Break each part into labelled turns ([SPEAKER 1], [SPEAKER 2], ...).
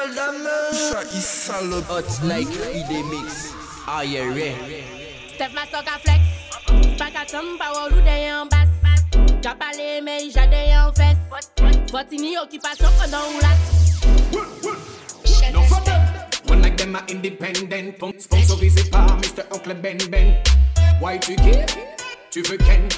[SPEAKER 1] Michel Dame. Chaque salope. Hot like Friday Mix.
[SPEAKER 2] Mastoka Flex. Pas qu'à tomber, pas des en basse. Qu'a parlé, mais j'adais en fesse. Botini, occupation pendant ou là.
[SPEAKER 3] Non, One like them are independent. Sponsorisé par Mr. Uncle Ben Ben. Y2K. Tu kiffes tu veux Ken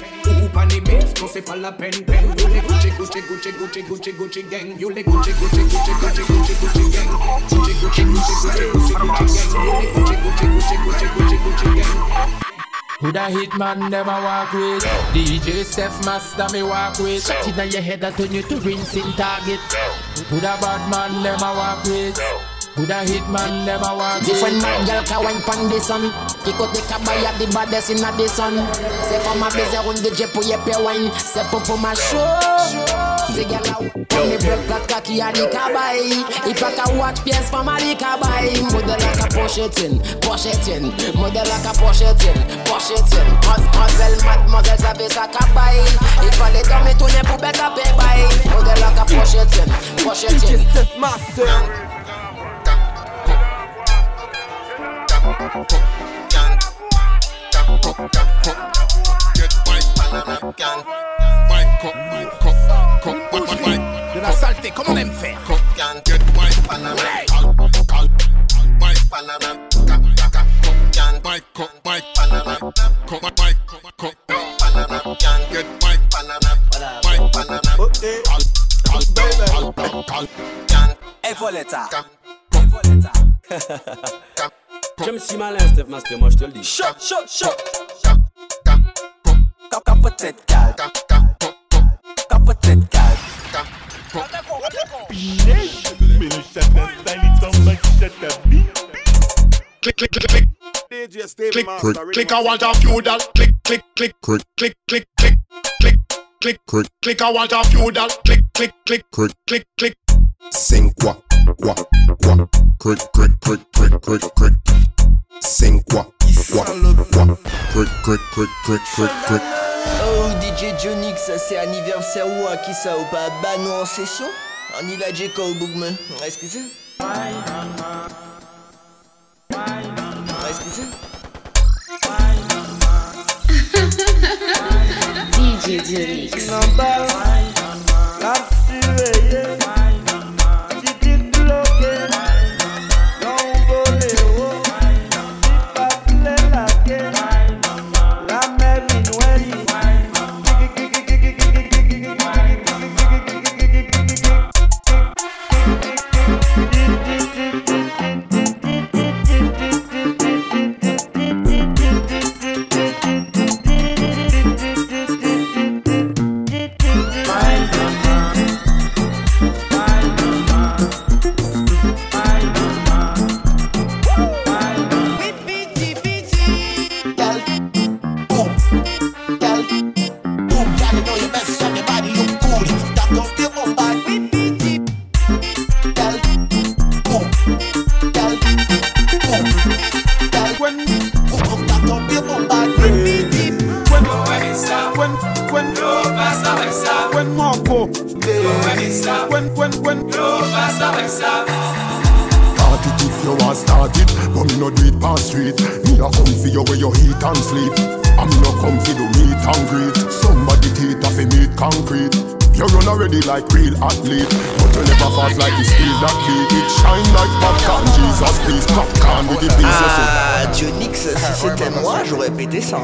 [SPEAKER 3] Ou pas les bifs, non c'est pas la peine peine You les Gucci Gucci Gucci Gucci Gucci Gucci gang You les Gucci Gucci Gucci Gucci Gucci Gucci gang Gucci Gucci Gucci Gucci Gucci Gucci gang You les Gucci Gucci Gucci Gucci Gucci Gucci gang
[SPEAKER 4] Who the hitman them a walk with? DJ Steph Master me walk with. Shut it on your head and turn you to rinsing target. Who the bad man them a walk with? Who the hitman them a walk
[SPEAKER 5] Different man girl can wine pan the sun. Kick out the cabaya the baddest in the sun. C'est for ma baiser on the jet pour y pe wine. C'est pour pour ma show. The girl a on the break plat kaki a the kabay. Il pas qu'à watch pièce for ma the kabay. Model like a pochetin, pochetin. Model like a pochetin, pochetin. Mademoiselle, mademoiselle savait sa kabay Il fallait dormir tourner pour bête à paix Model like a pochetin, pochetin.
[SPEAKER 1] Master
[SPEAKER 6] De la saleté, comme on aime faire.
[SPEAKER 1] Hey, Voletta.
[SPEAKER 7] J'aime si malin, Steph Master, moi je te le dis.
[SPEAKER 1] Choc, choc, choc. Capote calme. Capote calme.
[SPEAKER 8] Click, click, click, click. Click, click, I want a feudal. Click, click, click, click, click, click, click, click, click, click, click, I want a feudal. Click, click, click, click, click, click.
[SPEAKER 9] Sing quoi, quoi, quoi. Click, click, click, click, click, click. 5 quoi, quoi, quoi, cric, cric.
[SPEAKER 1] Oh DJ Johnny, ça c'est anniversaire ou à qui ça ou pas? Bah nous en session. On y va Jeko au bougme, est-ce
[SPEAKER 10] DJ Johnny voice. Start
[SPEAKER 9] it if you want start it, but me no do it past street. Me a come for you where you eat and sleep. I'm no come for the meet and greet. Somebody teeth off a meat concrete. You run already like real athlete, but you never fast like the steel that beat. It shine like popcorn, Jesus please, popcorn with the pieces.
[SPEAKER 1] Ah, c'était moi, j'aurais pété ça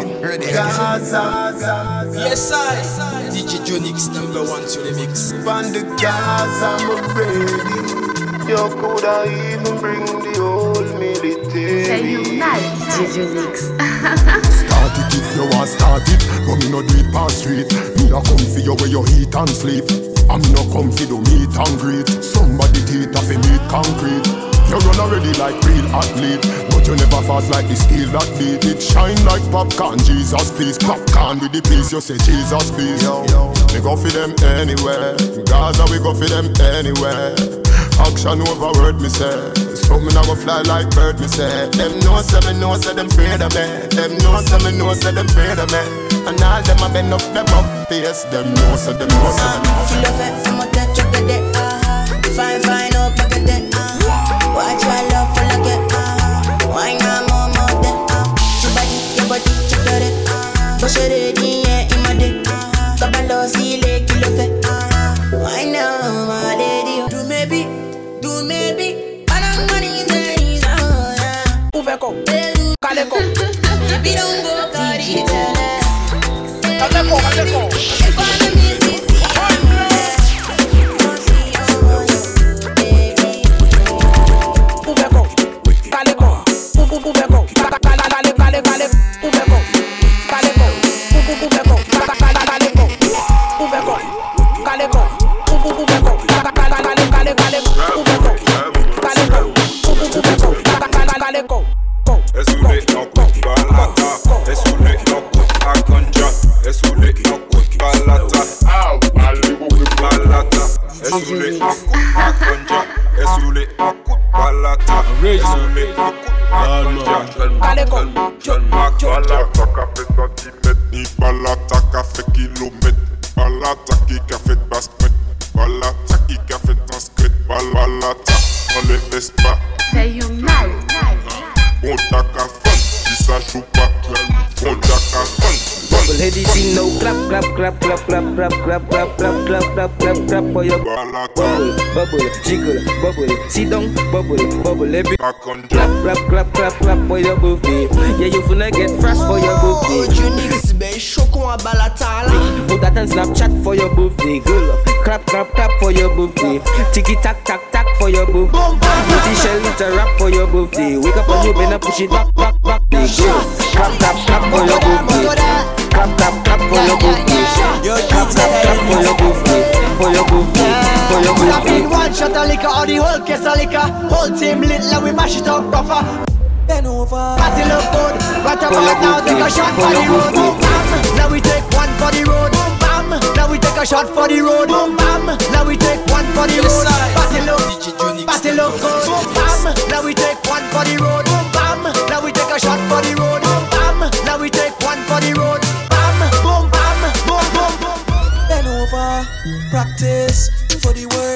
[SPEAKER 11] Yes I, DJ Dionyx, number one sur les mix.
[SPEAKER 12] Van the gas, I'm ready You coulda even bring the whole military?
[SPEAKER 10] Say you nice, DJ Dionyx
[SPEAKER 9] Start it if you want start it. But me no do it past street. Me a come for you where you eat and sleep. I'm no come for the meet and greet. Somebody teeth off a meat concrete You run already like real athlete But you never fast like the steel that beat It. Shine like popcorn, Jesus please Popcorn with the piece, you say Jesus please. Yo, yo. We go for them anywhere. Gaza we go for them anywhere. Action over word me say. So me now go fly like bird me say. Them know say me know say them afraid of me. Them know say me know say them afraid of me. And all them a bend up them up face. Them know say them know say them
[SPEAKER 13] Tu le fais, fais-moi tête, tu peux des ah Fine, fine, oh, pépé des ah
[SPEAKER 5] Shere di ye imade
[SPEAKER 14] uh-huh. Kabalo sile. Balata on le baisse pas. Si ça joue pas, on t'a qu'à fun.
[SPEAKER 15] Bubble heady see no clap clap clap clap clap clap clap clap clap clap clap clap clap for your bubble bubble jiggle bubble sit down bubble bubble every clap clap clap clap clap for your birthday yeah you finna get fresh for your birthday
[SPEAKER 16] Junix, ben chocon à balata là.
[SPEAKER 15] Put that on Snapchat for your birthday, girl. Clap, clap, clap for your birthday. Tiki tack, tack, tack for your birthday. Pretty shell it a rap for your birthday. Wake up on you, better push it back, back, back, day, girl. Clap, clap, clap for your birthday. Clap, clap, clap for your birthday. Clap, clap, clap for your birthday. For your birthday. For your
[SPEAKER 1] Pull up
[SPEAKER 15] birthday.
[SPEAKER 1] in one shot of liquor or the whole case of liquor. Whole team lit like we mash it up proper. Bend over. Party look good. Right
[SPEAKER 15] Pull
[SPEAKER 1] about
[SPEAKER 15] up
[SPEAKER 1] now,
[SPEAKER 15] with
[SPEAKER 1] take a
[SPEAKER 15] me.
[SPEAKER 1] shot
[SPEAKER 15] Pull
[SPEAKER 1] for the
[SPEAKER 15] up
[SPEAKER 1] road.
[SPEAKER 15] with me.
[SPEAKER 1] Boom bam. Now we take one for the road. Boom bam. Now we take a shot for the road. Boom bam. Now we take one for the road. Party look. Party look good. Boom bam. Now we take one for the road. Boom bam. Now we take a shot for the road. Boom bam. Now we take one for the road. Bam. Boom bam. Boom boom boom.
[SPEAKER 3] Bend over, practice for the work,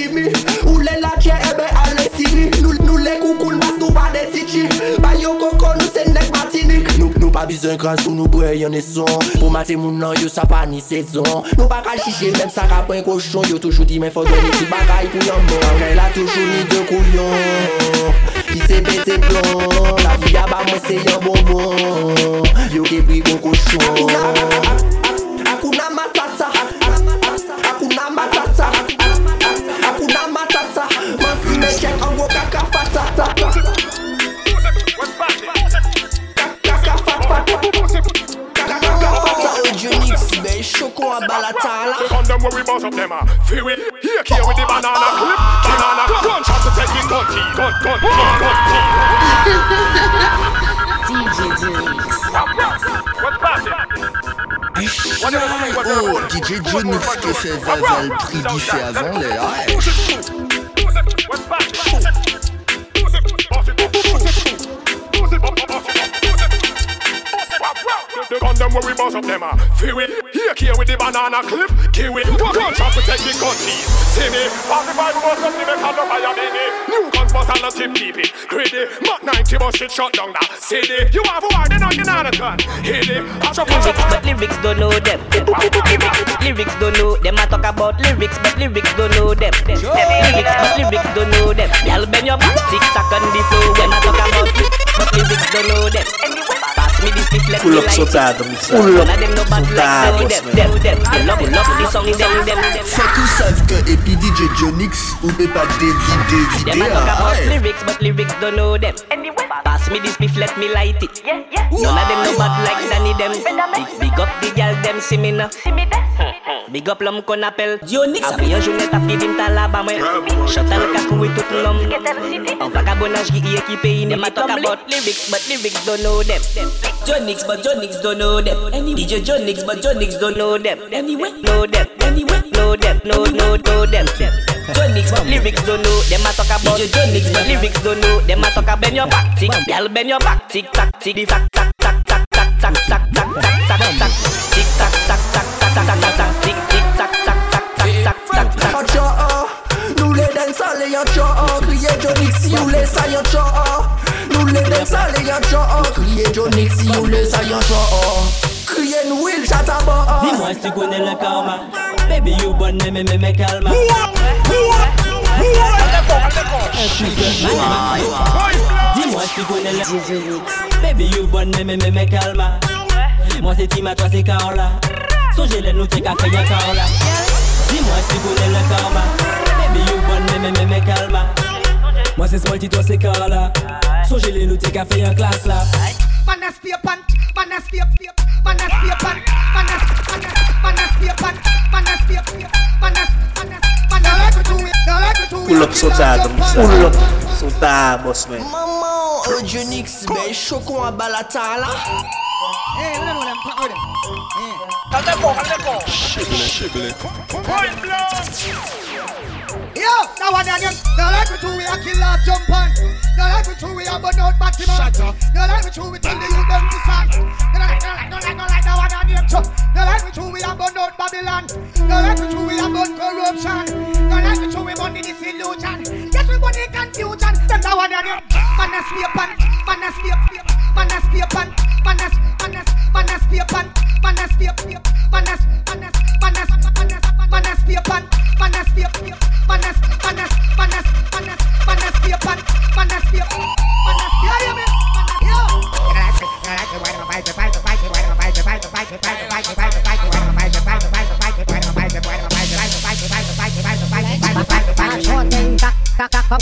[SPEAKER 1] pandemi Ou le la tje ebe eh ale siri Nou, nou le koukoun bas nou pa de titi. Bayo koko nou se nek matinik Nou, nou pa bizon kras pou nou bre yon eson Pou mate moun nan yo sa pa ni sezon. Nou pa kal chiche lem sa ka pen koshon. Yo toujou di men fodon ni ti bagay pou yon bon Anke la toujou ni de kouyon. Ki se bete plon La vi yaba mwen se yon bonbon Yo ke pri kon koshon.
[SPEAKER 16] à
[SPEAKER 17] we
[SPEAKER 18] DJ
[SPEAKER 16] Deluxe. Qui fait avant les ouais.
[SPEAKER 17] On them when we bust up them. Uh. Feel it. Here, here with the banana clip. Kiwi. Gunshot to take the gun. See me. 45 bust up the make a fire baby. New guns bust and the tip keep it. Greedy. Mach 90 bust shit shut down that. CD. You have war, then I get out of gun. Hit it. I chop
[SPEAKER 19] Lyrics, but lyrics don't know them. Lyrics don't know them. I talk about lyrics, but lyrics don't know them. Lyrics, but lyrics don't know them. Y'all bend your back, tick tock on the floor. When I talk about lyrics, but lyrics don't know them. Pass me this stick, let me
[SPEAKER 15] Pull up
[SPEAKER 19] light it.
[SPEAKER 15] sotado, mixado.
[SPEAKER 19] Pull up, them no bad like
[SPEAKER 15] Sotado,
[SPEAKER 19] them.
[SPEAKER 15] man.
[SPEAKER 19] Them, them, pull up, pull up, the song them, them, them.
[SPEAKER 16] Fait qu'ils savent que et puis DJ Jonix ou peut pas dévider,
[SPEAKER 19] Them I
[SPEAKER 16] vider.
[SPEAKER 19] talk about lyrics, but lyrics don't know them. Pass me this spliff, let me light it. None of them no bad like Danny them. Big, big up the girl them, see me now. Big up l'homme qu'on appelle Dionyx. Après un journée, t'as fait dim talaba moi. Chantal kakou et tout l'homme. En vagabondage qui y équipé, them I talk about lyrics, but lyrics don't know them. Jonix, but Jonix don't know them. DJ Jonix, but Jonix don't know them. Anyway, know them. Anyway, know them. No, no, know them. Jonix, but lyrics don't know them. I talk about DJ Jonix, but lyrics don't know them. I talk about bend your back, tick, girl bend your back, tick tack, tick, the tack tack tack tack tack tack tack tack tack tack tack, tick tack
[SPEAKER 1] Jonik si ou lè sa yon chò Nou lè dem sa lè yon chò Kriye Jonik si ou lè sa yon chò Kriye nou il chata bo Di
[SPEAKER 20] mwen si konen le karma Baby you bon me me me me kalma Dis-moi si tu connais le DJ Baby you bonne mais mais mais calma Moi c'est Tima toi c'est Carola. Songez les nous t'es café y'a Carola. Dis-moi si tu connais le karma Baby you bonne mais mais mais calma Moi c'est small toi c'est Carola So j'ai les notés qu'a fait un classe là.
[SPEAKER 16] Maman, ben chocon à balata là
[SPEAKER 10] no like we two we a kill off jump on. No like we two we a burn out Batman. No like we two we tell the youth them to stand. No like, no like, no like, no like that one of them too. No like we two we a burn out Babylon. No like we two we a burn corruption. No like we two we burn the disillusion. Yes we burn the confusion. Them now one of them, man a sleep on, man a sleep, man a sleep on, man a man a man a sleep on, man a sleep, man man a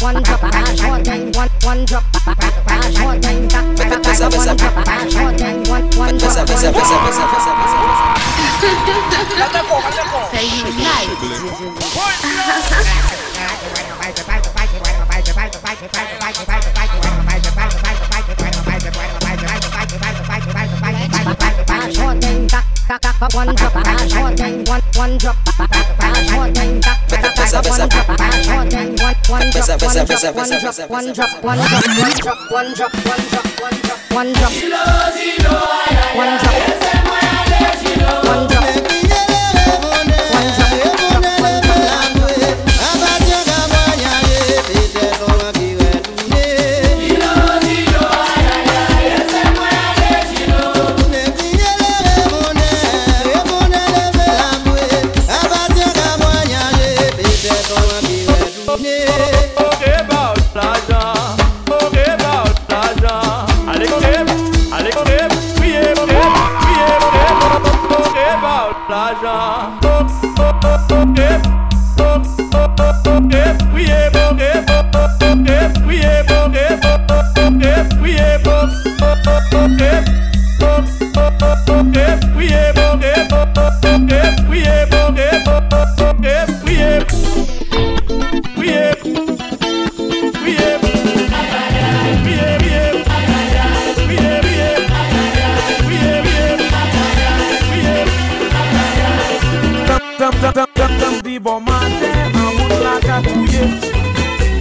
[SPEAKER 10] one drop crash one time one
[SPEAKER 18] one drop crash one time crash one drop crash one time one one drop one drop
[SPEAKER 2] say you
[SPEAKER 18] nice one drop, short thing, one drop, one drop, short thing, one drop, short thing, one drop one drop, one drop, one drop, one drop, li
[SPEAKER 21] bon mate, an moun la katouye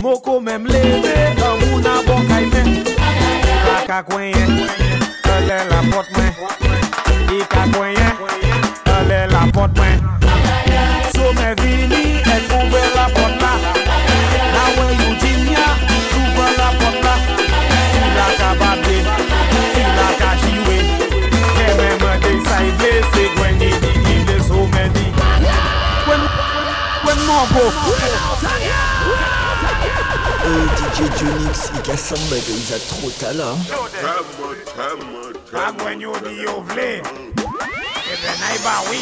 [SPEAKER 21] Moko mem leve, an moun a bon kayme Kaka kwenye
[SPEAKER 1] Junix, il a somebody, bah, il a trop talent.
[SPEAKER 21] Back when you the ovle, if the neighbor we,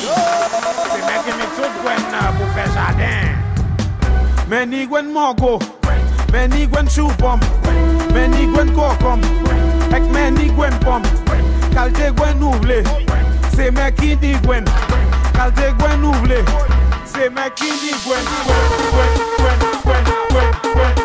[SPEAKER 21] c'est mec qui me tout gwen pour faire jardin. Mais ni gwen morgo, mais ni gwen choupom, mais ni gwen kokom, ek mais ni gwen pom. Kalte gwen ouvle, c'est mec qui dit gwen. Kalte gwen ouvle, c'est mec qui dit gwen, gwen, gwen, gwen, gwen, gwen, gwen.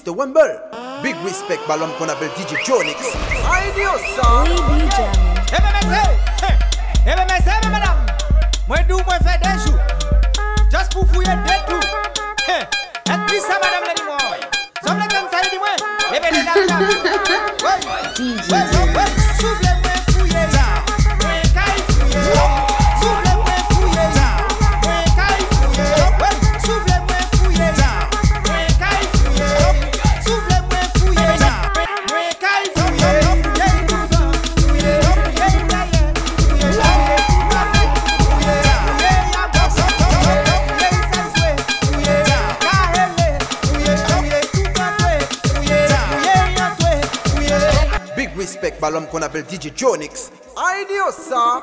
[SPEAKER 10] Mr. Wemble. Big respect Balam l'homme DJ Jonix.
[SPEAKER 22] Adiós, sir. We
[SPEAKER 10] be jamming. balom kon apel DJ Jonix. Ay diyo sa!